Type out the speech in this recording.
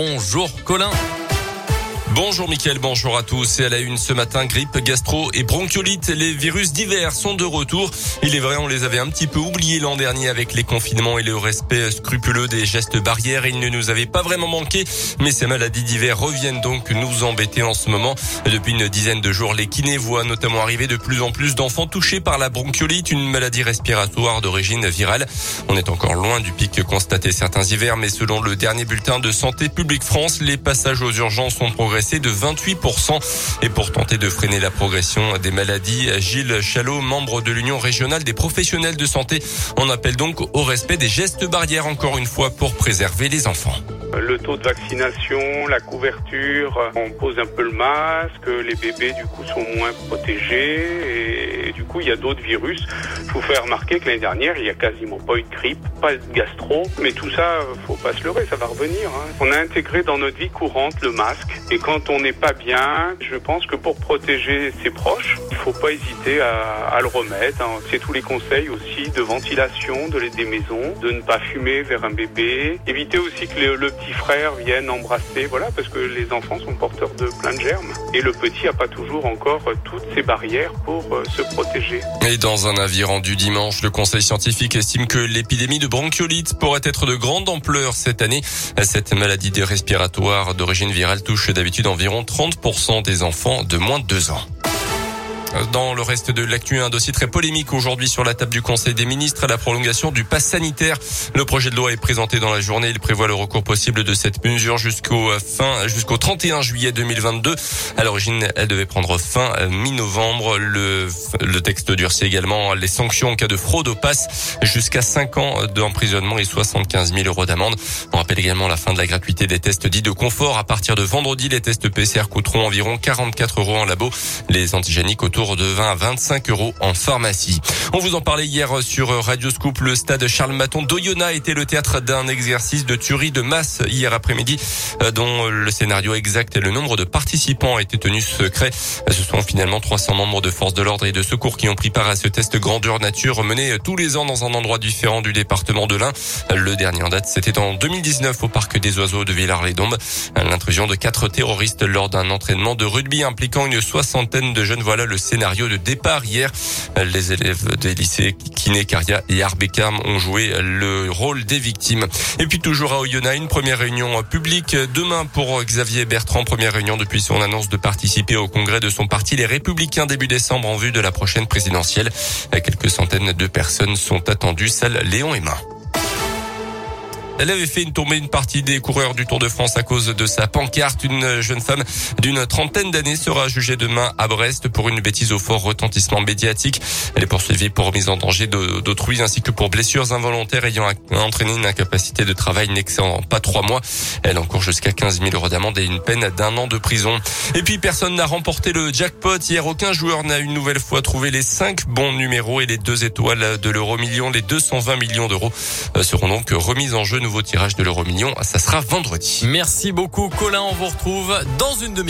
Bonjour Colin. Bonjour Mickaël, bonjour à tous. Et à la une ce matin, grippe, gastro et bronchiolite. Les virus divers sont de retour. Il est vrai, on les avait un petit peu oubliés l'an dernier avec les confinements et le respect scrupuleux des gestes barrières. Ils ne nous avaient pas vraiment manqué. Mais ces maladies divers reviennent donc nous embêter en ce moment. Depuis une dizaine de jours, les kinés voient notamment arriver de plus en plus d'enfants touchés par la bronchiolite, une maladie respiratoire d'origine virale. On est encore loin du pic constaté certains hivers, mais selon le dernier bulletin de Santé publique France, les passages aux urgences ont progressé de 28%. Et pour tenter de freiner la progression des maladies, Gilles Chalot, membre de l'Union régionale des professionnels de santé, en appelle donc au respect des gestes barrières encore une fois pour préserver les enfants. Le taux de vaccination, la couverture, on pose un peu le masque, les bébés du coup sont moins protégés et du il y a d'autres virus. Je vous fais remarquer que l'année dernière il n'y a quasiment pas eu de grippe, pas de gastro, mais tout ça faut pas se leurrer, ça va revenir. Hein. On a intégré dans notre vie courante le masque et quand on n'est pas bien, je pense que pour protéger ses proches, il faut pas hésiter à, le remettre. Hein. C'est tous les conseils aussi de ventilation de des maisons, de ne pas fumer vers un bébé, éviter aussi que le, petits frères viennent embrasser, voilà, parce que les enfants sont porteurs de plein de germes. Et le petit n'a pas toujours encore toutes ces barrières pour euh, se protéger. Et dans un avis rendu dimanche, le Conseil scientifique estime que l'épidémie de bronchiolite pourrait être de grande ampleur cette année. Cette maladie respiratoire d'origine virale touche d'habitude environ 30% des enfants de moins de 2 ans. Dans le reste de l'actu, un dossier très polémique aujourd'hui sur la table du Conseil des ministres, la prolongation du pass sanitaire. Le projet de loi est présenté dans la journée. Il prévoit le recours possible de cette mesure jusqu'au fin, jusqu'au 31 juillet 2022. À l'origine, elle devait prendre fin mi-novembre. Le, le texte durcit également les sanctions en cas de fraude au pass jusqu'à 5 ans d'emprisonnement et 75 000 euros d'amende. On rappelle également la fin de la gratuité des tests dits de confort. À partir de vendredi, les tests PCR coûteront environ 44 euros en labo. Les antigéniques autour de 20 à 25 euros en pharmacie. On vous en parlait hier sur Radio Scoop. Le stade Charles Maton d'Oyonnax était le théâtre d'un exercice de tuerie de masse hier après-midi, euh, dont le scénario exact et le nombre de participants a été tenu secret. Ce sont finalement 300 membres de forces de l'ordre et de secours qui ont pris part à ce test grandeur nature mené tous les ans dans un endroit différent du département de l'Ain. Le dernier en date, c'était en 2019 au parc des oiseaux de Villars-les-Dombes. L'intrusion de quatre terroristes lors d'un entraînement de rugby impliquant une soixantaine de jeunes. Voilà le scénario de départ hier. Les élèves des lycées Kiné, Caria et Arbecam ont joué le rôle des victimes. Et puis toujours à Oyonnax, une première réunion publique demain pour Xavier Bertrand. Première réunion depuis son annonce de participer au congrès de son parti Les Républicains début décembre en vue de la prochaine présidentielle. Quelques centaines de personnes sont attendues, salle Léon et Main. Elle avait fait une tombée une partie des coureurs du Tour de France à cause de sa pancarte. Une jeune femme d'une trentaine d'années sera jugée demain à Brest pour une bêtise au fort retentissement médiatique. Elle est poursuivie pour mise en danger d'autrui ainsi que pour blessures involontaires ayant entraîné une incapacité de travail n'excédant pas trois mois. Elle encourt jusqu'à 15 000 euros d'amende et une peine d'un an de prison. Et puis personne n'a remporté le jackpot. Hier, aucun joueur n'a une nouvelle fois trouvé les cinq bons numéros et les deux étoiles de l'euro million. Les 220 millions d'euros euh, seront donc remis en jeu nouveau tirage de l'euro million. Ça sera vendredi. Merci beaucoup, Colin. On vous retrouve dans une demi